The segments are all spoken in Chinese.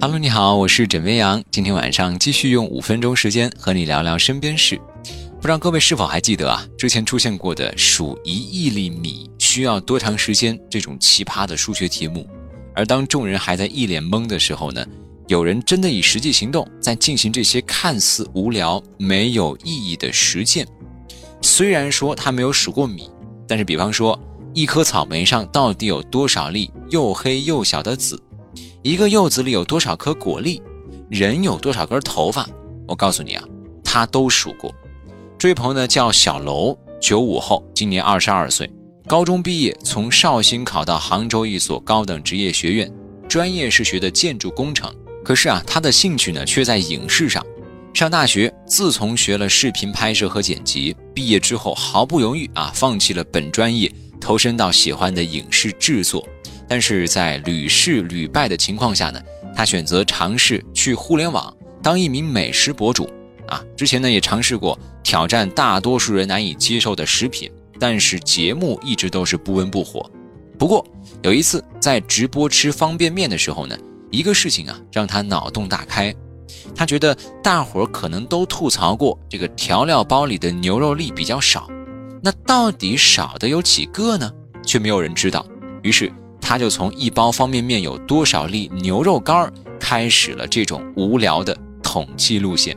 Hello，你好，我是枕边羊。今天晚上继续用五分钟时间和你聊聊身边事。不知道各位是否还记得啊？之前出现过的数一亿粒米需要多长时间这种奇葩的数学题目。而当众人还在一脸懵的时候呢，有人真的以实际行动在进行这些看似无聊、没有意义的实践。虽然说他没有数过米，但是比方说一颗草莓上到底有多少粒又黑又小的籽？一个柚子里有多少颗果粒？人有多少根头发？我告诉你啊，他都数过。这位朋友呢叫小楼，九五后，今年二十二岁，高中毕业，从绍兴考到杭州一所高等职业学院，专业是学的建筑工程。可是啊，他的兴趣呢却在影视上。上大学，自从学了视频拍摄和剪辑，毕业之后毫不犹豫啊，放弃了本专业，投身到喜欢的影视制作。但是在屡试屡败的情况下呢，他选择尝试去互联网当一名美食博主啊。之前呢也尝试过挑战大多数人难以接受的食品，但是节目一直都是不温不火。不过有一次在直播吃方便面的时候呢，一个事情啊让他脑洞大开。他觉得大伙儿可能都吐槽过这个调料包里的牛肉粒比较少，那到底少的有几个呢？却没有人知道。于是。他就从一包方便面有多少粒牛肉干开始了这种无聊的统计路线，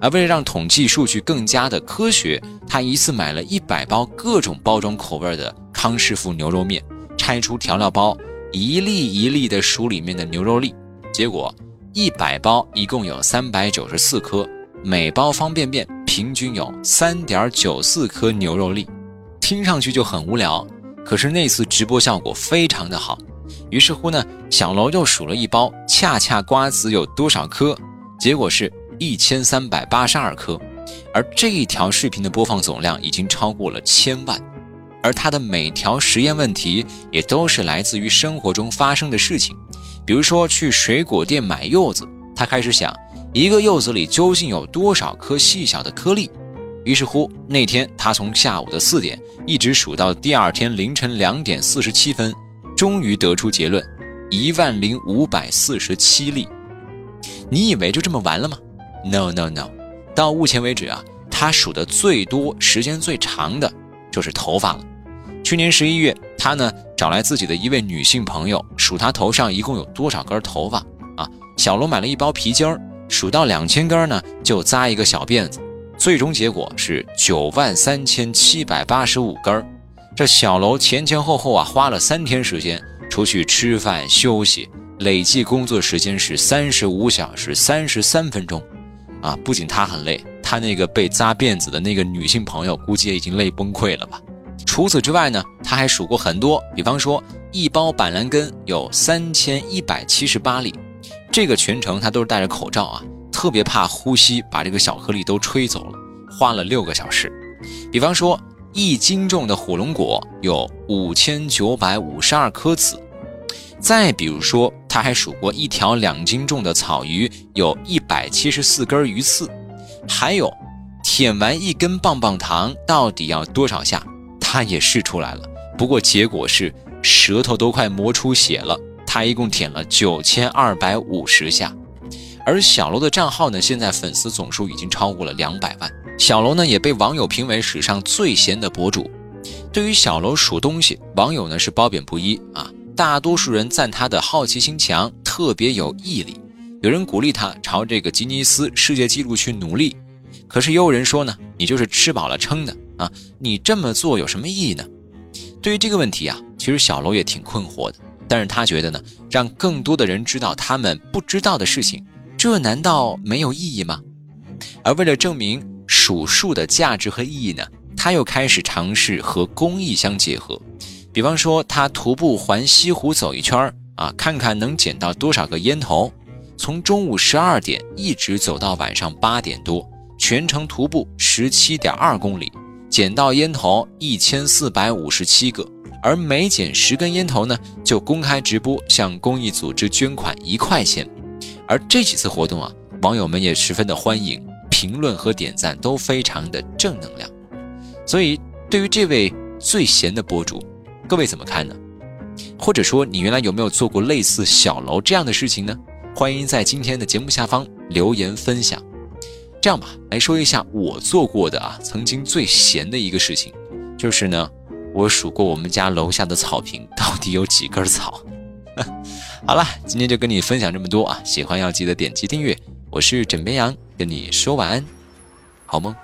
而为了让统计数据更加的科学，他一次买了一百包各种包装口味的康师傅牛肉面，拆出调料包，一粒一粒的数里面的牛肉粒，结果一百包一共有三百九十四颗，每包方便面平均有三点九四颗牛肉粒，听上去就很无聊。可是那次直播效果非常的好，于是乎呢，小楼又数了一包恰恰瓜子有多少颗，结果是一千三百八十二颗，而这一条视频的播放总量已经超过了千万，而他的每条实验问题也都是来自于生活中发生的事情，比如说去水果店买柚子，他开始想一个柚子里究竟有多少颗细小的颗粒。于是乎，那天他从下午的四点一直数到第二天凌晨两点四十七分，终于得出结论：一万零五百四十七例。你以为就这么完了吗？No No No！到目前为止啊，他数的最多、时间最长的就是头发了。去年十一月，他呢找来自己的一位女性朋友，数他头上一共有多少根头发啊？小罗买了一包皮筋儿，数到两千根呢，就扎一个小辫子。最终结果是九万三千七百八十五根儿，这小楼前前后后啊花了三天时间出去吃饭休息，累计工作时间是三十五小时三十三分钟，啊，不仅他很累，他那个被扎辫子的那个女性朋友估计也已经累崩溃了吧。除此之外呢，他还数过很多，比方说一包板蓝根有三千一百七十八粒，这个全程他都是戴着口罩啊。特别怕呼吸把这个小颗粒都吹走了，花了六个小时。比方说，一斤重的火龙果有五千九百五十二颗籽。再比如说，他还数过一条两斤重的草鱼有一百七十四根鱼刺。还有，舔完一根棒棒糖到底要多少下？他也试出来了，不过结果是舌头都快磨出血了。他一共舔了九千二百五十下。而小楼的账号呢，现在粉丝总数已经超过了两百万。小楼呢，也被网友评为史上最闲的博主。对于小楼数东西，网友呢是褒贬不一啊。大多数人赞他的好奇心强，特别有毅力；有人鼓励他朝这个吉尼斯世界纪录去努力。可是也有人说呢，你就是吃饱了撑的啊，你这么做有什么意义呢？对于这个问题啊，其实小楼也挺困惑的。但是他觉得呢，让更多的人知道他们不知道的事情。这难道没有意义吗？而为了证明数数的价值和意义呢，他又开始尝试和公益相结合。比方说，他徒步环西湖走一圈啊，看看能捡到多少个烟头。从中午十二点一直走到晚上八点多，全程徒步十七点二公里，捡到烟头一千四百五十七个。而每捡十根烟头呢，就公开直播向公益组织捐款一块钱。而这几次活动啊，网友们也十分的欢迎，评论和点赞都非常的正能量。所以，对于这位最闲的博主，各位怎么看呢？或者说，你原来有没有做过类似小楼这样的事情呢？欢迎在今天的节目下方留言分享。这样吧，来说一下我做过的啊，曾经最闲的一个事情，就是呢，我数过我们家楼下的草坪到底有几根草。好了，今天就跟你分享这么多啊，喜欢要记得点击订阅。我是枕边羊，跟你说晚安，好梦。